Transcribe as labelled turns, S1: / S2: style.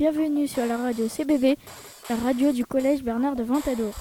S1: bienvenue sur la radio CBB, la radio du collège Bernard de Ventadour.